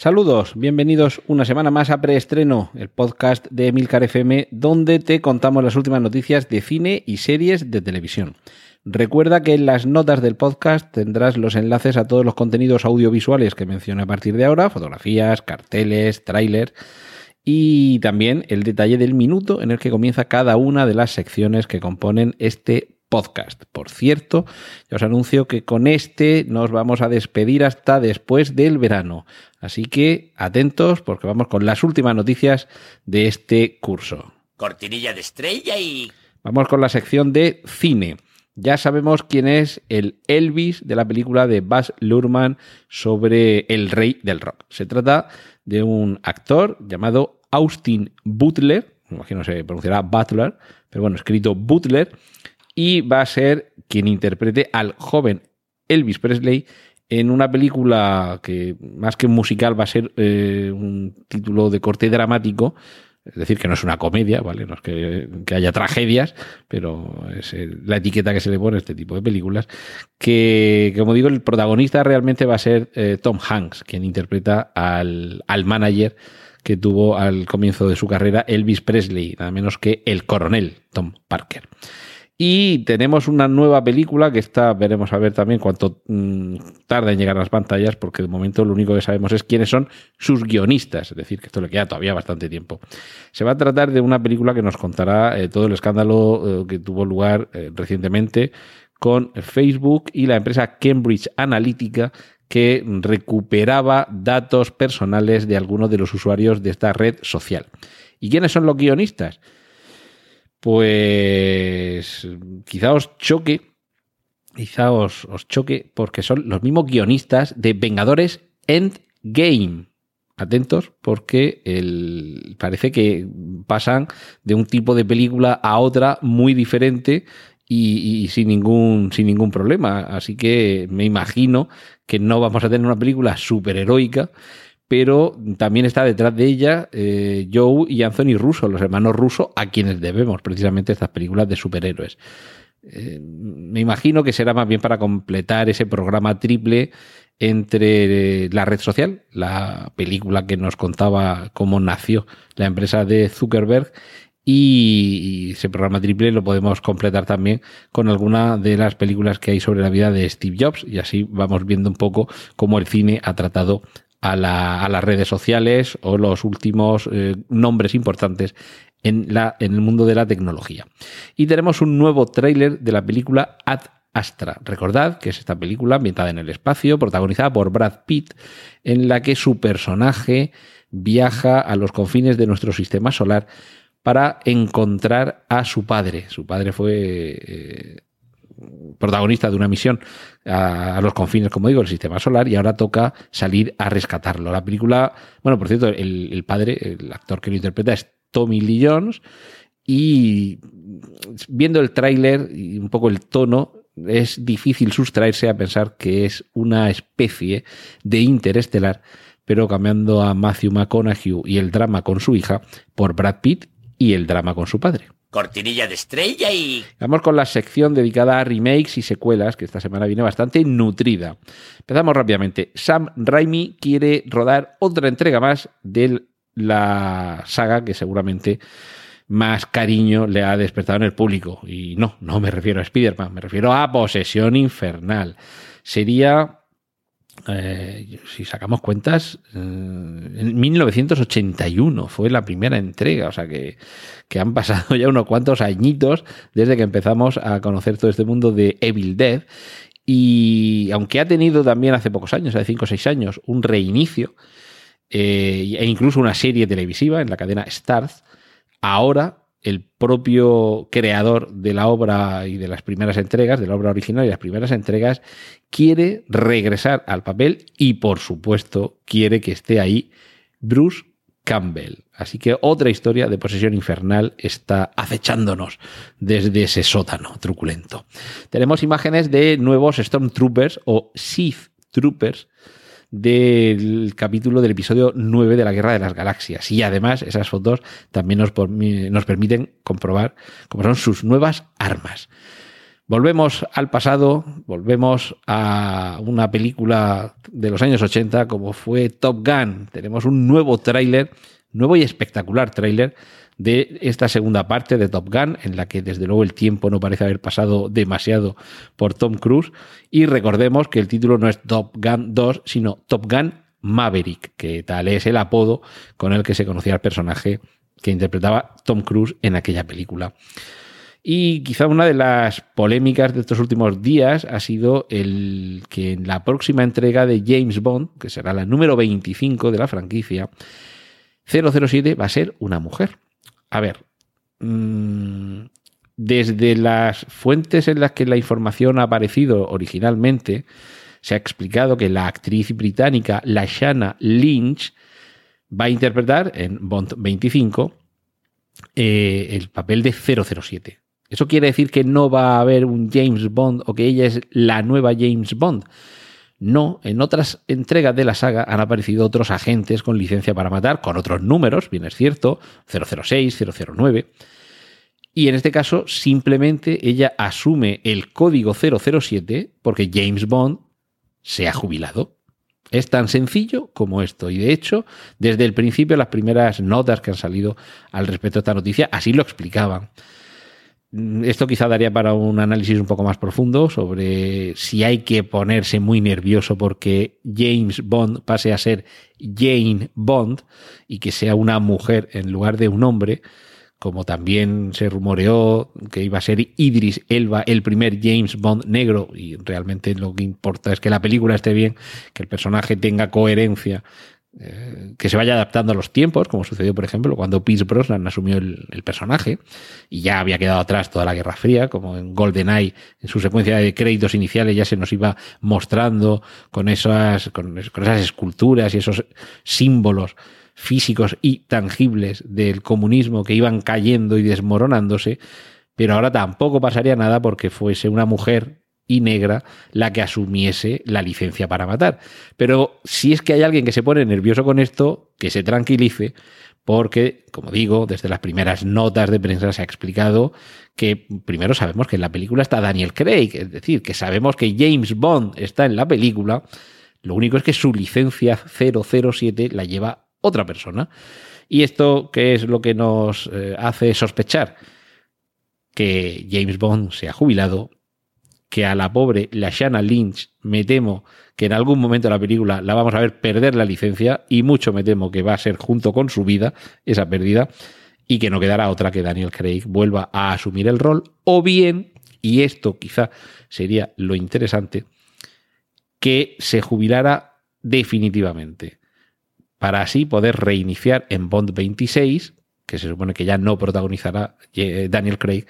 Saludos, bienvenidos una semana más a Preestreno, el podcast de Emilcar FM, donde te contamos las últimas noticias de cine y series de televisión. Recuerda que en las notas del podcast tendrás los enlaces a todos los contenidos audiovisuales que menciono a partir de ahora, fotografías, carteles, tráiler y también el detalle del minuto en el que comienza cada una de las secciones que componen este podcast. Por cierto, ya os anuncio que con este nos vamos a despedir hasta después del verano. Así que atentos porque vamos con las últimas noticias de este curso. Cortinilla de estrella y... Vamos con la sección de cine. Ya sabemos quién es el Elvis de la película de Baz Luhrmann sobre el rey del rock. Se trata de un actor llamado Austin Butler, imagino se pronunciará Butler, pero bueno, escrito Butler, y va a ser quien interprete al joven Elvis Presley en una película que más que musical va a ser eh, un título de corte dramático, es decir, que no es una comedia, ¿vale? No es que, haya tragedias, pero es la etiqueta que se le pone a este tipo de películas, que, como digo, el protagonista realmente va a ser eh, Tom Hanks, quien interpreta al, al manager que tuvo al comienzo de su carrera Elvis Presley, nada menos que el coronel Tom Parker. Y tenemos una nueva película que está, veremos a ver también cuánto mm, tarda en llegar a las pantallas, porque de momento lo único que sabemos es quiénes son sus guionistas, es decir, que esto le queda todavía bastante tiempo. Se va a tratar de una película que nos contará eh, todo el escándalo eh, que tuvo lugar eh, recientemente con Facebook y la empresa Cambridge Analytica que recuperaba datos personales de algunos de los usuarios de esta red social. ¿Y quiénes son los guionistas? Pues quizá os choque, quizá os, os choque porque son los mismos guionistas de Vengadores Endgame. Atentos porque el, parece que pasan de un tipo de película a otra muy diferente y, sin, ningún, sin ningún problema. Así que me imagino que no vamos a tener una película superheroica, pero también está detrás de ella eh, Joe y Anthony Russo, los hermanos Russo, a quienes debemos precisamente estas películas de superhéroes. Eh, me imagino que será más bien para completar ese programa triple entre eh, la red social, la película que nos contaba cómo nació la empresa de Zuckerberg, y ese programa triple lo podemos completar también con alguna de las películas que hay sobre la vida de Steve Jobs, y así vamos viendo un poco cómo el cine ha tratado a, la- a las redes sociales o los últimos eh, nombres importantes en el mundo de la tecnología. Y tenemos un nuevo tráiler de la película Ad Astra. Recordad que es esta película ambientada en el espacio, protagonizada por Brad Pitt, en la que su personaje viaja a los confines de nuestro sistema solar para encontrar a su padre. Su padre fue eh, protagonista de una misión a, a los confines, como digo, del sistema solar y ahora toca salir a rescatarlo. La película, bueno, por cierto, el, el padre, el actor que lo interpreta es Tommy Lee Jones y viendo el tráiler y un poco el tono, es difícil sustraerse a pensar que es una especie de interestelar, pero cambiando a Matthew McConaughey y el drama con su hija por Brad Pitt y el drama con su padre. Cortinilla de estrella y... Vamos con la sección dedicada a remakes y secuelas, que esta semana viene bastante nutrida. Empezamos rápidamente. Sam Raimi quiere rodar otra entrega más de la saga que seguramente más cariño le ha despertado en el público. Y no, no me refiero a Spider-Man, me refiero a Posesión Infernal. Sería, eh, si sacamos cuentas, eh, en 1981 fue la primera entrega, o sea que, que han pasado ya unos cuantos añitos desde que empezamos a conocer todo este mundo de Evil Dead. Y aunque ha tenido también hace pocos años, hace 5 o 6 años, un reinicio eh, e incluso una serie televisiva en la cadena Starz, ahora el propio creador de la obra y de las primeras entregas, de la obra original y las primeras entregas, quiere regresar al papel y por supuesto quiere que esté ahí Bruce Campbell. Así que otra historia de posesión infernal está acechándonos desde ese sótano truculento. Tenemos imágenes de nuevos Stormtroopers o Sith Troopers del capítulo del episodio 9 de la Guerra de las Galaxias. Y además esas fotos también nos, nos permiten comprobar cómo son sus nuevas armas. Volvemos al pasado, volvemos a una película de los años 80 como fue Top Gun. Tenemos un nuevo tráiler, nuevo y espectacular tráiler de esta segunda parte de Top Gun, en la que desde luego el tiempo no parece haber pasado demasiado por Tom Cruise. Y recordemos que el título no es Top Gun 2, sino Top Gun Maverick, que tal es el apodo con el que se conocía el personaje que interpretaba Tom Cruise en aquella película. Y quizá una de las polémicas de estos últimos días ha sido el que en la próxima entrega de James Bond, que será la número 25 de la franquicia, 007 va a ser una mujer. A ver, mmm, desde las fuentes en las que la información ha aparecido originalmente, se ha explicado que la actriz británica Lashana Lynch va a interpretar en Bond 25 eh, el papel de 007. ¿Eso quiere decir que no va a haber un James Bond o que ella es la nueva James Bond? No, en otras entregas de la saga han aparecido otros agentes con licencia para matar, con otros números, bien es cierto, 006, 009. Y en este caso simplemente ella asume el código 007 porque James Bond se ha jubilado. Es tan sencillo como esto. Y de hecho, desde el principio las primeras notas que han salido al respecto de esta noticia así lo explicaban. Mm, esto quizá daría para un análisis un poco más profundo sobre si hay que ponerse muy nervioso porque James Bond pase a ser Jane Bond y que sea una mujer en lugar de un hombre, como también se rumoreó que iba a ser Idris Elba el primer James Bond negro y realmente lo que importa es que la película esté bien, que el personaje tenga coherencia que se vaya adaptando a los tiempos, como sucedió, por ejemplo, cuando Pierce Brosnan asumió el, personaje y ya había quedado atrás toda la Guerra Fría, como en GoldenEye, en su secuencia de créditos iniciales ya se nos iba mostrando con esas, con, esas esculturas y esos símbolos físicos y tangibles del comunismo que iban cayendo y desmoronándose, pero ahora tampoco pasaría nada porque fuese una mujer y negra la que asumiese la licencia para matar. Pero si es que hay alguien que se pone nervioso con esto, que se tranquilice, porque, como digo, desde las primeras notas de prensa se ha explicado que primero sabemos que en la película está Daniel Craig, es decir, que sabemos que James Bond está en la película, lo único es que su licencia 007 la lleva otra persona. ¿Y esto qué es lo que nos eh, hace sospechar? Que James Bond se ha jubilado que a la pobre Lashana Lynch me temo que en algún momento de la película la vamos a ver perder la licencia y mucho me temo que va a ser junto con su vida esa pérdida y que no quedará otra que Daniel Craig vuelva a asumir el rol o bien, y esto quizá sería lo interesante, que se jubilara definitivamente para así poder reiniciar en Bond 26, que se supone que ya no protagonizará eh, Daniel Craig,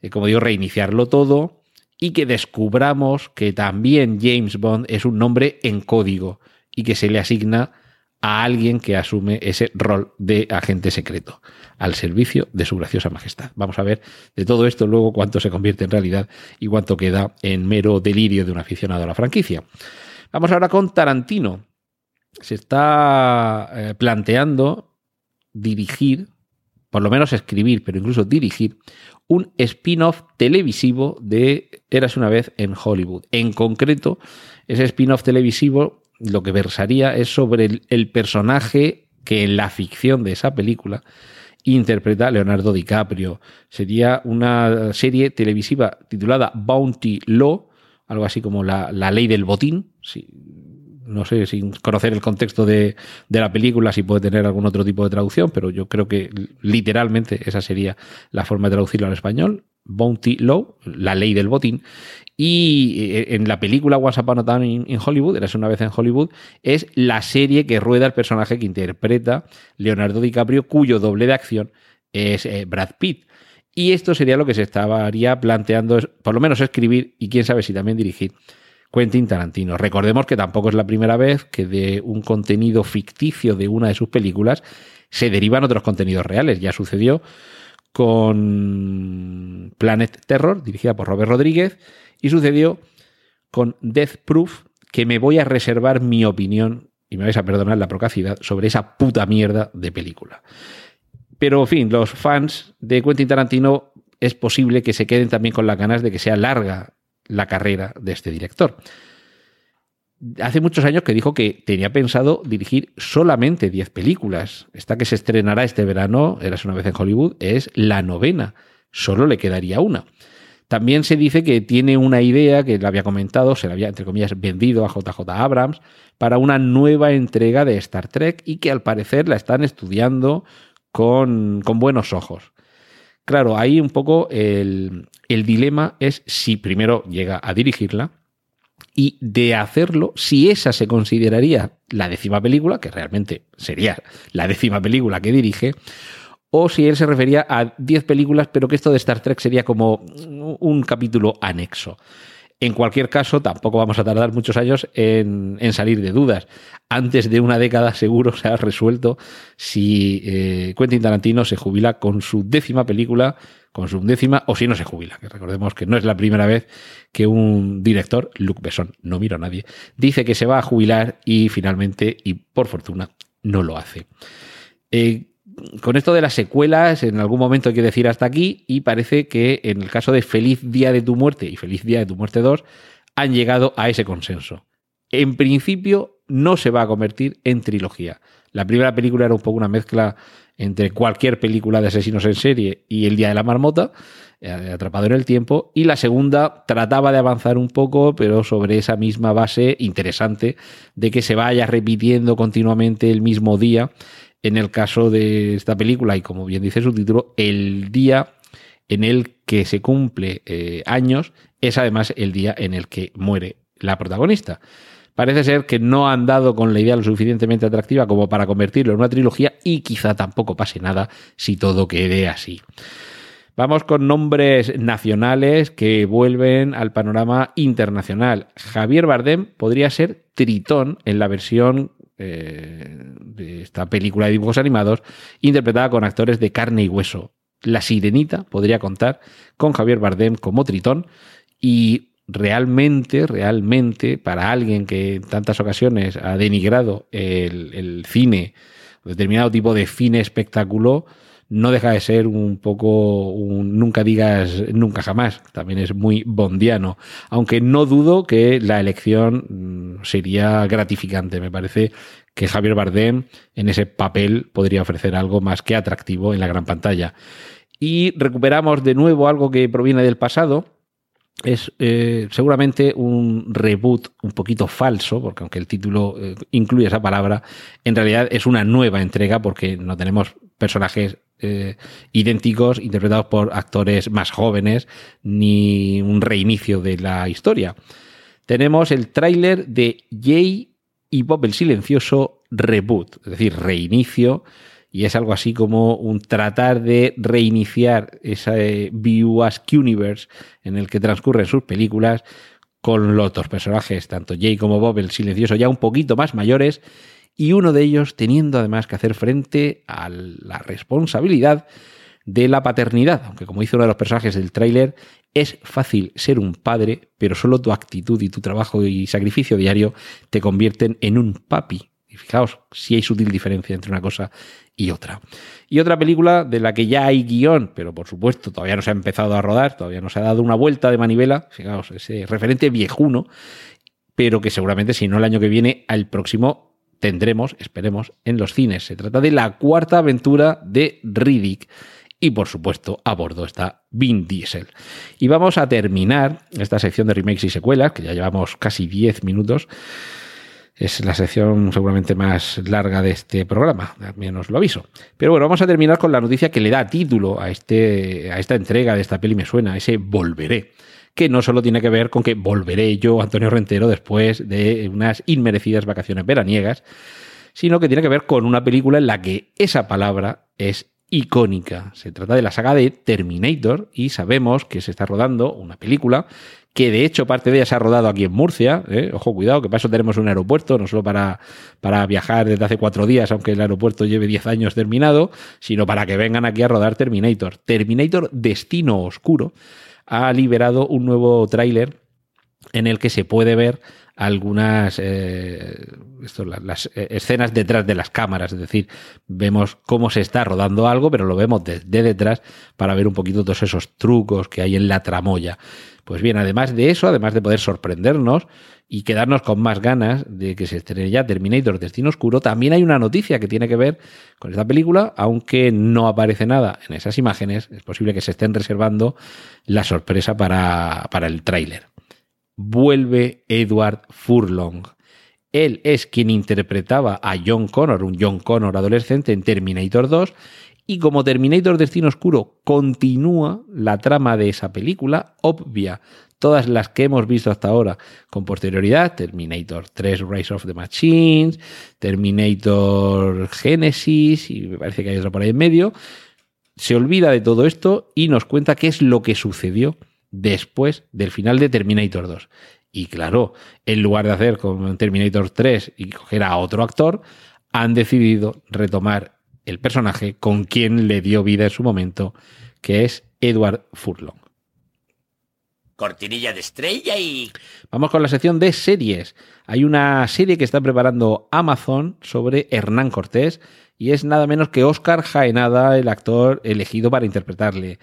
eh, como digo, reiniciarlo todo, y que descubramos que también James Bond es un nombre en código y que se le asigna a alguien que asume ese rol de agente secreto al servicio de su graciosa majestad. Vamos a ver de todo esto luego cuánto se convierte en realidad y cuánto queda en mero delirio de un aficionado a la franquicia. Vamos ahora con Tarantino. Se está eh, planteando dirigir, por lo menos escribir, pero incluso dirigir un spin-off televisivo de Eras una vez en Hollywood. En concreto, ese spin-off televisivo lo que versaría es sobre el, personaje que en la ficción de esa película interpreta Leonardo DiCaprio. Sería una serie televisiva titulada Bounty Law, algo así como la, ley del botín, no sé, sin conocer el contexto de, la película, si puede tener algún otro tipo de traducción, pero yo creo que literalmente esa sería la forma de traducirlo al español. Bounty Law, la ley del botín. Y eh, en la película Once Upon a Time in, Hollywood, eras una vez en Hollywood, es la serie que rueda el personaje que interpreta Leonardo DiCaprio, cuyo doble de acción es eh, Brad Pitt. Y esto sería lo que se estaría planteando, por lo menos escribir y quién sabe si también dirigir Quentin Tarantino. Recordemos que tampoco es la primera vez que de un contenido ficticio de una de sus películas se derivan otros contenidos reales. Ya sucedió con Planet Terror, dirigida por Robert Rodríguez, y sucedió con Death Proof, que me voy a reservar mi opinión, y me vais a perdonar la procacidad, sobre esa puta mierda de película. Pero, en fin, los fans de Quentin Tarantino es posible que se queden también con las ganas de que sea larga la carrera de este director. Hace muchos años que dijo que tenía pensado dirigir solamente 10 películas. Esta que se estrenará este verano, Eras una vez en Hollywood, es la novena. Solo le quedaría una. También se dice que tiene una idea que le había comentado, se le había, entre comillas, vendido a JJ Abrams para una nueva entrega de Star Trek y que al parecer la están estudiando con, con buenos ojos. Claro, ahí un poco el, el dilema es si primero llega a dirigirla y de hacerlo, si esa se consideraría la décima película, que realmente sería la décima película que dirige, o si él se refería a 10 películas, pero que esto de Star Trek sería como un capítulo anexo. En cualquier caso, tampoco vamos a tardar muchos años en, salir de dudas. Antes de una década seguro se ha resuelto si eh, Quentin Tarantino se jubila con su décima película, con su décima, o si no se jubila. Que recordemos que no es la primera vez que un director, Luc Besson, no miro a nadie, dice que se va a jubilar y finalmente, y por fortuna, no lo hace. Eh, con esto de las secuelas, en algún momento hay que decir hasta aquí, y parece que en el caso de Feliz Día de tu Muerte y Feliz Día de tu Muerte 2, han llegado a ese consenso. En principio, no se va a convertir en trilogía. La primera película era un poco una mezcla entre cualquier película de asesinos en serie y El Día de la Marmota, eh, atrapado en el tiempo, y la segunda trataba de avanzar un poco, pero sobre esa misma base interesante de que se vaya repitiendo continuamente el mismo día en el caso de esta película, y como bien dice su título, el día en el que se cumple eh, años es además el día en el que muere la protagonista. Parece ser que no han dado con la idea lo suficientemente atractiva como para convertirlo en una trilogía y quizá tampoco pase nada si todo quede así. Vamos con nombres nacionales que vuelven al panorama internacional. Javier Bardem podría ser Tritón en la versión eh, de esta película de dibujos animados, interpretada con actores de carne y hueso. La Sirenita podría contar con Javier Bardem como Tritón y realmente, realmente, para alguien que en tantas ocasiones ha denigrado el, el cine, determinado tipo de cine espectáculo, no deja de ser un poco un nunca digas nunca jamás. También es muy bondiano. Aunque no dudo que la elección mm, sería gratificante. Me parece que Javier Bardem en ese papel podría ofrecer algo más que atractivo en la gran pantalla. Y recuperamos de nuevo algo que proviene del pasado, es eh, seguramente un reboot un poquito falso, porque aunque el título eh, incluye esa palabra, en realidad es una nueva entrega porque no tenemos personajes eh, idénticos interpretados por actores más jóvenes ni un reinicio de la historia. Tenemos el tráiler de Jay y Bob el Silencioso Reboot, es decir, reinicio y es algo así como un tratar de reiniciar ese View Universe en el que transcurren sus películas con los dos personajes, tanto Jay como Bob el silencioso, ya un poquito más mayores, y uno de ellos teniendo además que hacer frente a la responsabilidad de la paternidad, aunque como dice uno de los personajes del tráiler, es fácil ser un padre, pero solo tu actitud y tu trabajo y sacrificio diario te convierten en un papi. Y fijaos si hay sutil diferencia entre una cosa y otra. Y otra película de la que ya hay guion, pero por supuesto todavía no se ha empezado a rodar, todavía no se ha dado una vuelta de manivela, fijaos, ese referente viejuno, pero que seguramente si no el año que viene, al próximo tendremos, esperemos, en los cines. Se trata de la cuarta aventura de Riddick. Y por supuesto, a bordo está Vin Diesel. Y vamos a terminar esta sección de remakes y secuelas, que ya llevamos casi 10 minutos, es la sección seguramente más larga de este programa, al menos lo aviso. Pero bueno, vamos a terminar con la noticia que le da título a, este, a esta entrega de esta peli me suena, ese Volveré, que no solo tiene que ver con que volveré yo, Antonio Rentero, después de unas inmerecidas vacaciones veraniegas, sino que tiene que ver con una película en la que esa palabra es icónica. Se trata de la saga de Terminator y sabemos que se está rodando una película que de hecho parte de ella se ha rodado aquí en Murcia. ¿eh? Ojo, cuidado, que para eso tenemos un aeropuerto, no solo para, para viajar desde hace cuatro días, aunque el aeropuerto lleve diez años terminado, sino para que vengan aquí a rodar Terminator. Terminator Destino Oscuro ha liberado un nuevo tráiler en el que se puede ver algunas eh, las, las escenas detrás de las cámaras, es decir, vemos cómo se está rodando algo, pero lo vemos desde detrás para ver un poquito todos esos trucos que hay en la tramoya. Pues bien, además de eso, además de poder sorprendernos y quedarnos con más ganas de que se estrene ya Terminator Destino Oscuro, también hay una noticia que tiene que ver con esta película, aunque no aparece nada en esas imágenes, es posible que se estén reservando la sorpresa para el tráiler vuelve Edward Furlong. Él es quien interpretaba a John Connor, un John Connor adolescente en Terminator 2, y como Terminator Destino Oscuro continúa la trama de esa película, obvia todas las que hemos visto hasta ahora con posterioridad, Terminator 3 Rise of the Machines, Terminator Genesis, y me parece que hay otra por ahí en medio, se olvida de todo esto y nos cuenta qué es lo que sucedió después del final de Terminator 2. Y claro, en lugar de hacer como Terminator 3 y coger a otro actor, han decidido retomar el personaje con quien le dio vida en su momento, que es Edward Furlong. Cortinilla de estrella y... Vamos con la sección de series. Hay una serie que está preparando Amazon sobre Hernán Cortés y es nada menos que Oscar Jaenada, el actor elegido para interpretarle.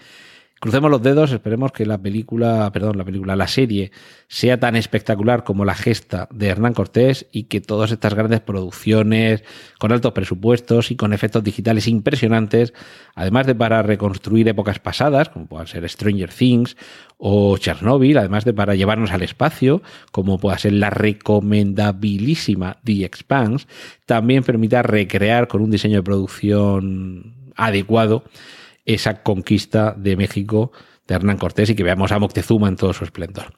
Crucemos los dedos, esperemos que la película, perdón, la película, la serie sea tan espectacular como la gesta de Hernán Cortés y que todas estas grandes producciones con altos presupuestos y con efectos digitales impresionantes, además de para reconstruir épocas pasadas, como puedan ser Stranger Things o Chernobyl, además de para llevarnos al espacio, como pueda ser la recomendabilísima The Expanse, también permita recrear con un diseño de producción adecuado esa conquista de México de Hernán Cortés y que veamos a Moctezuma en todo su esplendor.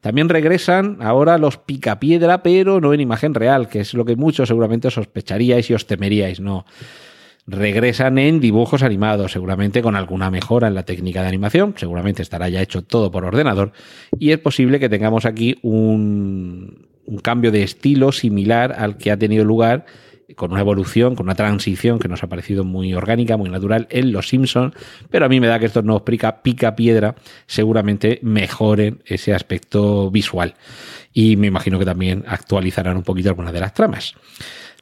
También regresan ahora los picapiedra, pero no en imagen real, que es lo que muchos seguramente sospecharíais y os temeríais, no. Regresan en dibujos animados, seguramente con alguna mejora en la técnica de animación, seguramente estará ya hecho todo por ordenador, y es posible que tengamos aquí un, un cambio de estilo similar al que ha tenido lugar con una evolución, con una transición que nos ha parecido muy orgánica, muy natural en Los Simpsons, pero a mí me da que estos nuevos pica, pica piedra seguramente mejoren ese aspecto visual. Y me imagino que también actualizarán un poquito algunas de las tramas.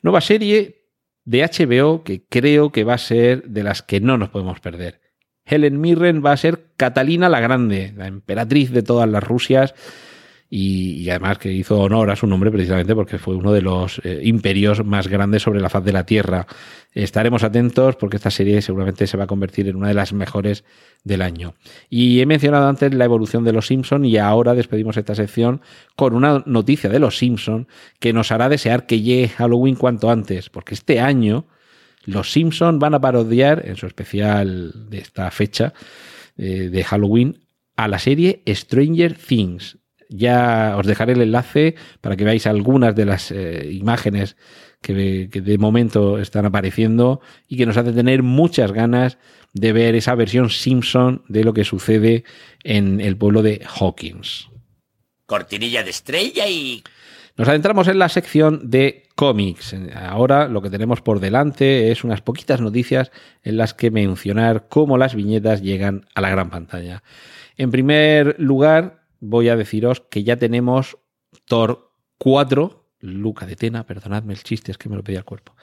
Nueva serie de HBO que creo que va a ser de las que no nos podemos perder. Helen Mirren va a ser Catalina la Grande, la emperatriz de todas las Rusias y, además que hizo honor a su nombre precisamente porque fue uno de los eh, imperios más grandes sobre la faz de la Tierra. Estaremos atentos porque esta serie seguramente se va a convertir en una de las mejores del año. Y he mencionado antes la evolución de los Simpson y ahora despedimos esta sección con una noticia de los Simpson que nos hará desear que llegue Halloween cuanto antes, porque este año los Simpson van a parodiar en su especial de esta fecha eh, de Halloween a la serie Stranger Things. Ya os dejaré el enlace para que veáis algunas de las eh, imágenes que, que, de momento están apareciendo y que nos hace tener muchas ganas de ver esa versión Simpson de lo que sucede en el pueblo de Hawkins. Cortinilla de estrella y... Nos adentramos en la sección de cómics. Ahora lo que tenemos por delante es unas poquitas noticias en las que mencionar cómo las viñetas llegan a la gran pantalla. En primer lugar, voy a deciros que ya tenemos Thor 4, Luca de Tena, perdonadme el chiste, es que me lo pedía el cuerpo,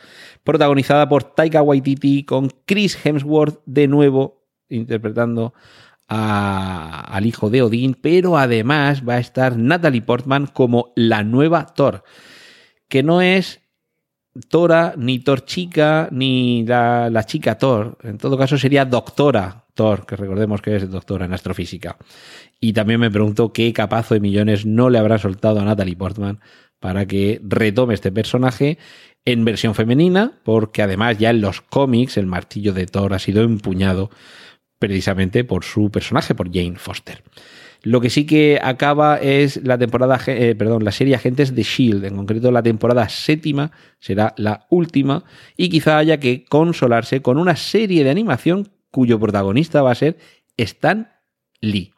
protagonizada por Taika Waititi con Chris Hemsworth de nuevo interpretando al hijo de Odín, pero además va a estar Natalie Portman como la nueva Thor, que no es Tora, ni Thor chica, ni la chica Thor. En todo caso sería doctora Que recordemos que es doctora en astrofísica. Y también me pregunto qué capazo de millones no le habrá soltado a Natalie Portman para que retome este personaje en versión femenina, porque además ya en los cómics el martillo de Thor ha sido empuñado precisamente por su personaje, por Jane Foster. Lo que sí que acaba es la temporada, eh, perdón, la serie Agentes de Shield, en concreto la temporada séptima será la última y quizá haya que consolarse con una serie de animación cuyo protagonista va a ser Stan Lee.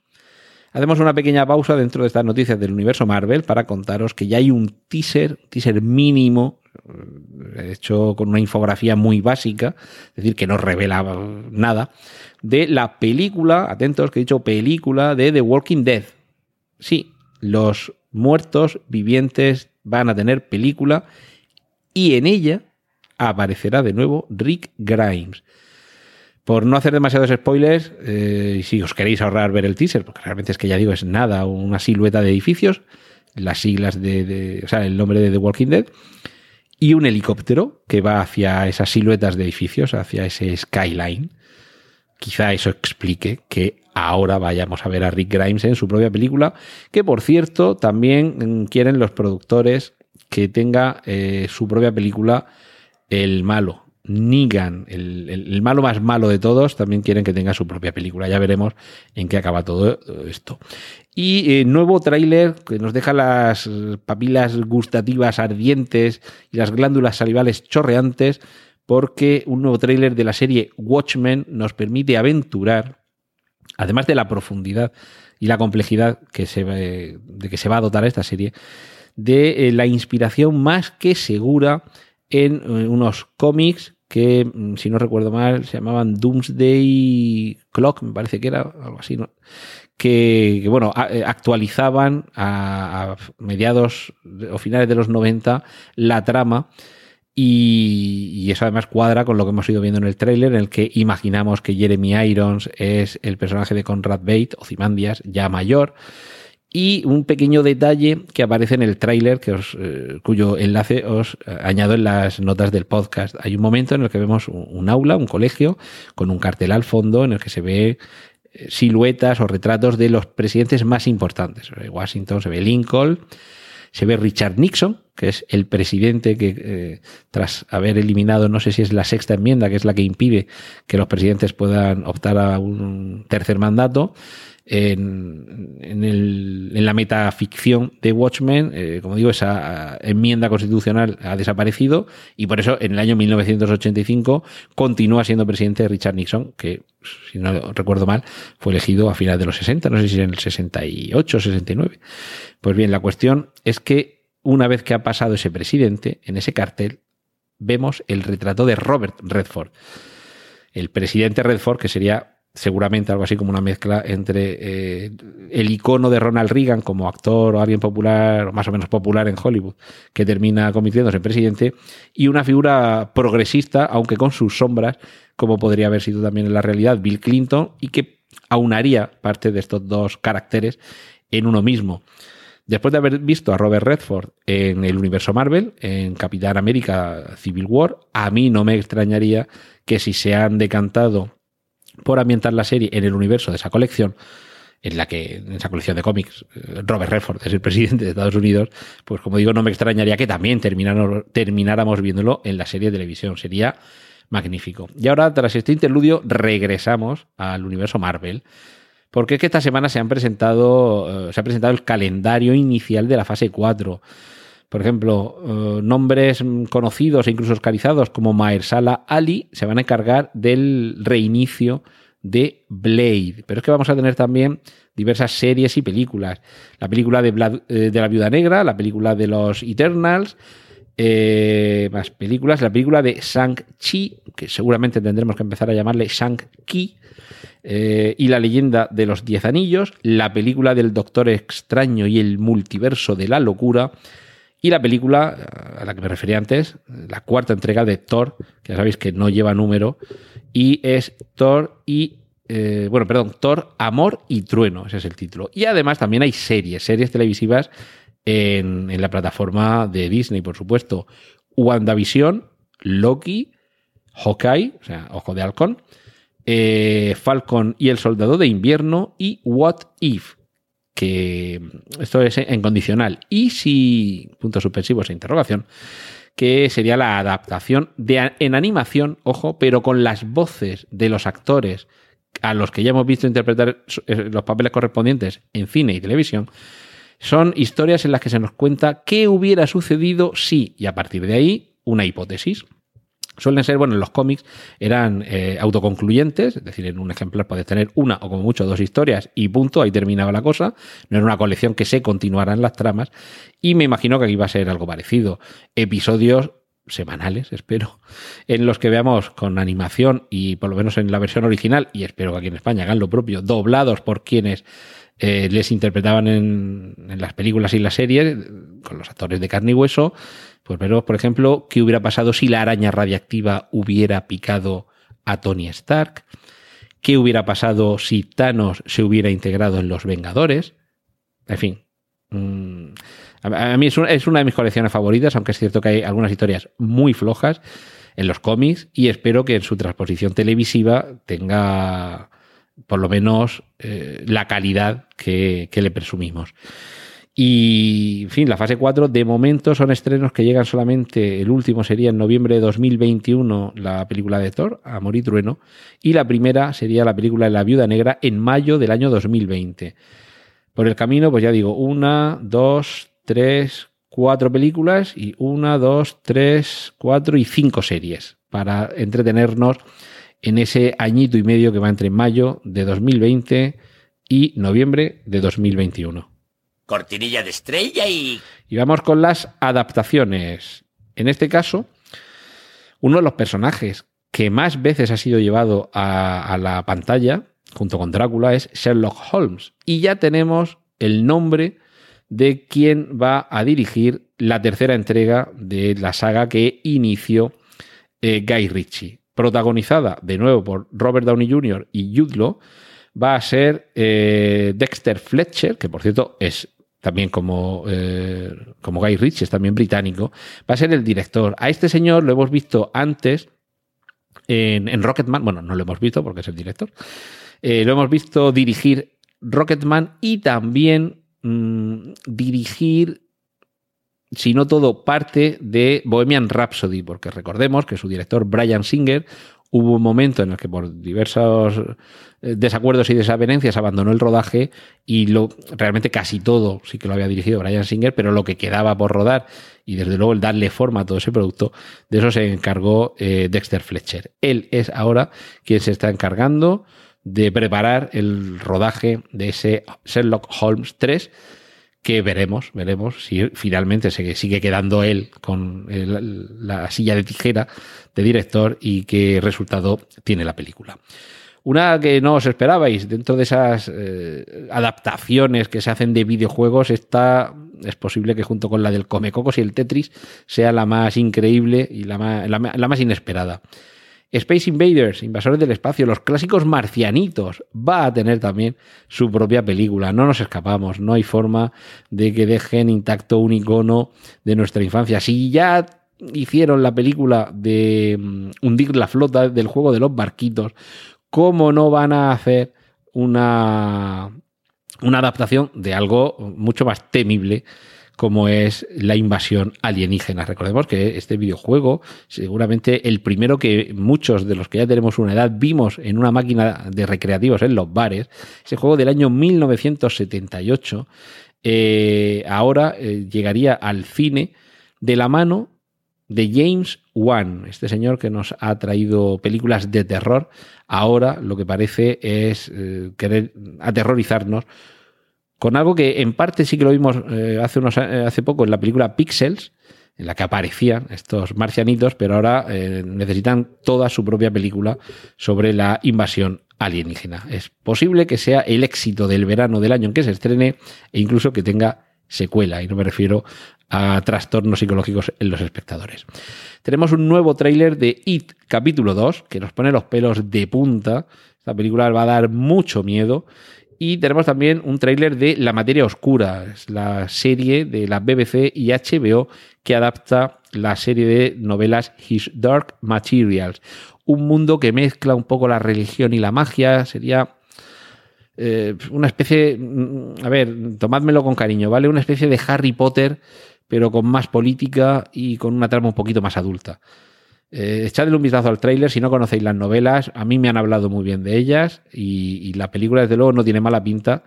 Hacemos una pequeña pausa dentro de estas noticias del universo Marvel para contaros que ya hay un teaser, teaser mínimo, eh, hecho con una infografía muy básica, es decir, que no revela nada, de la película, atentos que he dicho película de The Walking Dead. Sí, los muertos vivientes van a tener película y en ella aparecerá de nuevo Rick Grimes. Por no hacer demasiados spoilers, eh, si os queréis ahorrar ver el teaser, porque realmente es que ya digo, es nada, una silueta de edificios, las siglas de, o sea, el nombre de The Walking Dead, y un helicóptero que va hacia esas siluetas de edificios, hacia ese skyline. Quizá eso explique que ahora vayamos a ver a Rick Grimes en su propia película, que por cierto también mm, quieren los productores que tenga eh, su propia película El Malo, Negan, el, malo más malo de todos, también quieren que tenga su propia película. Ya veremos en qué acaba todo esto. Y eh, nuevo tráiler que nos deja las papilas gustativas ardientes y las glándulas salivales chorreantes, porque un nuevo tráiler de la serie Watchmen nos permite aventurar, además de la profundidad y la complejidad que se, de que se va a dotar esta serie, de eh, la inspiración más que segura en eh, unos cómics que, mm, si no recuerdo mal, se llamaban Doomsday Clock, me parece que era algo así, ¿no? que, bueno, eh, actualizaban a, mediados o finales de los 90 la trama y, eso además cuadra con lo que hemos ido viendo en el tráiler, en el que imaginamos que Jeremy Irons es el personaje de Conrad Bate, o Zimandias, ya mayor, y un pequeño detalle que aparece en el tráiler, eh, cuyo enlace os eh, añado en las notas del podcast. Hay un momento en el que vemos un, aula, un colegio, con un cartel al fondo en el que se ve eh, siluetas o retratos de los presidentes más importantes. Washington se ve Lincoln, se ve Richard Nixon, que es el presidente que, tras haber eliminado, no sé si es la sexta enmienda, que es la que impide que los presidentes puedan optar a un tercer mandato, en, la metaficción de Watchmen, eh, como digo, esa enmienda constitucional ha desaparecido y por eso en el año 1985 continúa siendo presidente Richard Nixon, que si no recuerdo mal fue elegido a finales de los 60, no sé si en el 68 o 69. Pues bien, la cuestión es que una vez que ha pasado ese presidente, en ese cartel vemos el retrato de Robert Redford. El presidente Redford, que sería seguramente algo así como una mezcla entre eh, el icono de Ronald Reagan como actor o alguien popular, más o menos popular en Hollywood, que termina convirtiéndose en presidente, y una figura progresista, aunque con sus sombras, como podría haber sido también en la realidad Bill Clinton, y que aunaría parte de estos dos caracteres en uno mismo. Después de haber visto a Robert Redford en el universo Marvel, en Capitán América Civil War, a mí no me extrañaría que si se han decantado por ambientar la serie en el universo de esa colección, en la que, en esa colección de cómics, eh, Robert Redford es el presidente de Estados Unidos, pues como digo, no me extrañaría que también termináramos viéndolo en la serie de televisión. Sería magnífico. Y ahora, tras este interludio, regresamos al universo Marvel. Porque es que esta semana se han presentado, eh, se ha presentado el calendario inicial de la fase 4. Por ejemplo, eh, nombres conocidos e incluso oscarizados como Maersala Ali se van a encargar del reinicio de Blade. Pero es que vamos a tener también diversas series y películas. La película de, eh, la Viuda Negra, la película de los Eternals, eh, más películas, la película de Shang-Chi, que seguramente tendremos que empezar a llamarle Shang-Ki, y la leyenda de los Diez Anillos, la película del Doctor Extraño y el multiverso de la locura, y la película a la que me refería antes, la cuarta entrega de Thor, que ya sabéis que no lleva número, y es Thor y eh, bueno, perdón, Thor, Amor y Trueno, ese es el título. Y además también hay series, series televisivas en, la plataforma de Disney, por supuesto. WandaVision, Loki, Hawkeye, o sea, Ojo de Halcón, eh, Falcon y el Soldado de Invierno y What If, esto es en condicional. Y si, puntos suspensivos e interrogación, que sería la adaptación de, en animación, ojo, pero con las voces de los actores a los que ya hemos visto interpretar eh, los papeles correspondientes en cine y televisión, son historias en las que se nos cuenta qué hubiera sucedido si, y a partir de ahí, una hipótesis. Suelen ser, bueno, en los cómics eran eh, autoconcluyentes, es decir, en un ejemplar puedes tener una o como mucho dos historias y punto, ahí terminaba la cosa. No era una colección que se continuaran las tramas. Y me imagino que aquí va a ser algo parecido. Episodios semanales, espero, en los que veamos con animación y por lo menos en la versión original, y espero que aquí en España hagan lo propio, doblados por quienes eh, les interpretaban en, las películas y las series, con los actores de carne y hueso, pues veremos, por ejemplo, qué hubiera pasado si la araña radiactiva hubiera picado a Tony Stark, qué hubiera pasado si Thanos se hubiera integrado en los Vengadores, en fin. Mmm, a mí es una, es una, de mis colecciones favoritas, aunque es cierto que hay algunas historias muy flojas en los cómics y espero que en su transposición televisiva tenga por lo menos eh, la calidad que, que, le presumimos. Y, en fin, la fase 4 de momento son estrenos que llegan solamente, el último sería en noviembre de 2021 la película de Thor, Amor y Trueno, y la primera sería la película de La Viuda Negra en mayo del año 2020. Por el camino, pues ya digo, una, dos, tres, cuatro películas y una, dos, tres, cuatro y cinco series para entretenernos en ese añito y medio que va entre mayo de 2020 y noviembre de 2021. Cortinilla de estrella y... Y vamos con las adaptaciones. En este caso, uno de los personajes que más veces ha sido llevado a, a la pantalla, junto con Drácula, es Sherlock Holmes. Y ya tenemos el nombre de quien va a dirigir la tercera entrega de la saga que inició eh, Guy Ritchie. Protagonizada de nuevo por Robert Downey Jr. y Jude Law, va a ser eh, Dexter Fletcher, que por cierto es también como, eh, como Guy Ritchie, es también británico, va a ser el director. A este señor lo hemos visto antes en, en Rocketman, bueno, no lo hemos visto porque es el director, lo hemos visto dirigir Rocketman y también mmm, dirigir, si no todo, parte de Bohemian Rhapsody, porque recordemos que su director Brian Singer hubo un momento en el que por diversos desacuerdos y desavenencias abandonó el rodaje y lo, realmente casi todo sí que lo había dirigido Brian Singer, pero lo que quedaba por rodar y desde luego el darle forma a todo ese producto, de eso se encargó eh, Dexter Fletcher. Él es ahora quien se está encargando de preparar el rodaje de ese Sherlock Holmes 3 que veremos, veremos si finalmente se sigue quedando él con la silla de tijera de director y qué resultado tiene la película. Una que no os esperabais, dentro de esas eh, adaptaciones que se hacen de videojuegos, está, es posible que junto con la del Comecocos y el Tetris sea la más increíble y la más, la más inesperada. Space Invaders, Invasores del Espacio, los clásicos marcianitos, va a tener también su propia película. No nos escapamos, no hay forma de que dejen intacto un icono de nuestra infancia. Si ya hicieron la película de um, hundir la flota del juego de los barquitos, ¿cómo no van a hacer una, una adaptación de algo mucho más temible? Como es la invasión alienígena. Recordemos que este videojuego, seguramente el primero que muchos de los que ya tenemos una edad vimos en una máquina de recreativos en los bares, ese juego del año 1978, eh, ahora eh, llegaría al cine de la mano de James Wan, este señor que nos ha traído películas de terror, ahora lo que parece es eh, querer aterrorizarnos con algo que en parte sí que lo vimos eh, hace, unos, eh, hace poco en la película Pixels, en la que aparecían estos marcianitos, pero ahora eh, necesitan toda su propia película sobre la invasión alienígena. Es posible que sea el éxito del verano del año en que se estrene e incluso que tenga secuela, y no me refiero a trastornos psicológicos en los espectadores. Tenemos un nuevo tráiler de It capítulo 2 que nos pone los pelos de punta. Esta película va a dar mucho miedo y tenemos también un tráiler de La Materia Oscura, es la serie de la BBC y HBO que adapta la serie de novelas His Dark Materials. Un mundo que mezcla un poco la religión y la magia. Sería eh, una especie, a ver, tomádmelo con cariño, ¿vale? Una especie de Harry Potter, pero con más política y con una trama un poquito más adulta. Eh, echadle un vistazo al tráiler si no conocéis las novelas. A mí me han hablado muy bien de ellas y, la película, desde luego, no tiene mala pinta.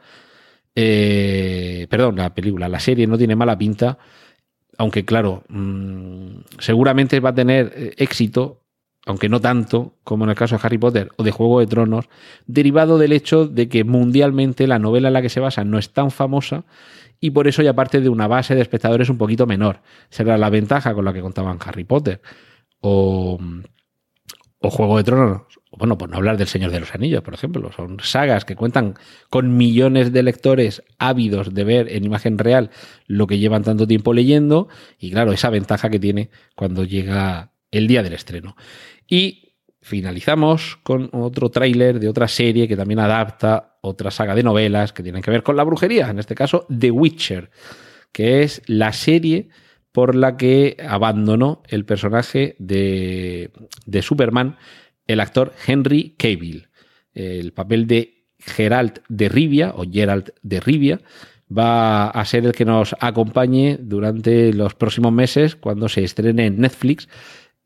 Eh, perdón, la película, la serie no tiene mala pinta. Aunque, claro, mmm, seguramente va a tener eh, éxito, aunque no tanto como en el caso de Harry Potter o de Juego de Tronos, derivado del hecho de que mundialmente la novela en la que se basa no es tan famosa y por eso ya parte de una base de espectadores un poquito menor. Será la ventaja con la que contaban Harry Potter o, o Juego de Tronos, bueno, por no hablar del Señor de los Anillos, por ejemplo, son sagas que cuentan con millones de lectores ávidos de ver en imagen real lo que llevan tanto tiempo leyendo y claro, esa ventaja que tiene cuando llega el día del estreno. Y finalizamos con otro tráiler de otra serie que también adapta otra saga de novelas que tienen que ver con la brujería, en este caso The Witcher, que es la serie por la que abandonó el personaje de, de Superman el actor Henry Cavill. El papel de Geralt de Rivia o Geralt de Rivia va a ser el que nos acompañe durante los próximos meses cuando se estrene en Netflix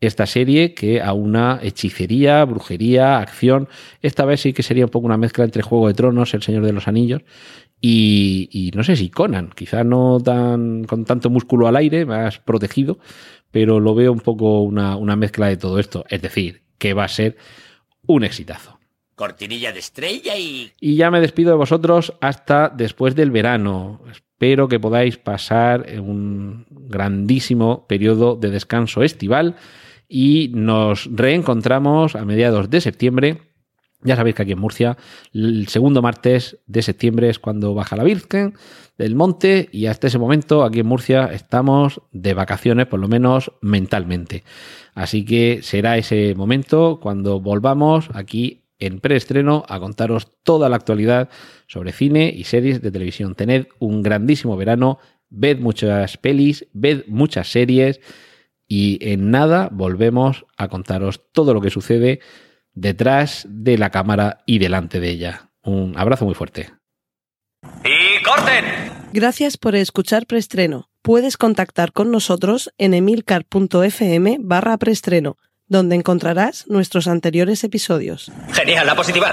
esta serie que a una hechicería, brujería, acción. Esta vez sí que sería un poco una mezcla entre Juego de Tronos, El Señor de los Anillos y, y no sé si Conan, quizá no tan con tanto músculo al aire, más protegido, pero lo veo un poco una, una mezcla de todo esto. Es decir, que va a ser un exitazo. Cortinilla de estrella y... Y ya me despido de vosotros hasta después del verano. Espero que podáis pasar un grandísimo periodo de descanso estival y nos reencontramos a mediados de septiembre. Ya sabéis que aquí en Murcia el segundo martes de septiembre es cuando baja la Virgen del Monte y hasta ese momento aquí en Murcia estamos de vacaciones, por lo menos mentalmente. Así que será ese momento cuando volvamos aquí en preestreno a contaros toda la actualidad sobre cine y series de televisión. Tened un grandísimo verano, ved muchas pelis, ved muchas series y en nada volvemos a contaros todo lo que sucede detrás de la cámara y delante de ella. Un abrazo muy fuerte. ¡Y corten! Gracias por escuchar preestreno. Puedes contactar con nosotros en emilcar.fm barra preestreno, donde encontrarás nuestros anteriores episodios. Genial, la positiva.